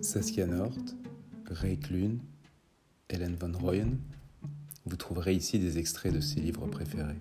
Saskia Nort, Ray Clune, Helen Van Royen. Vous trouverez ici des extraits de ses livres préférés.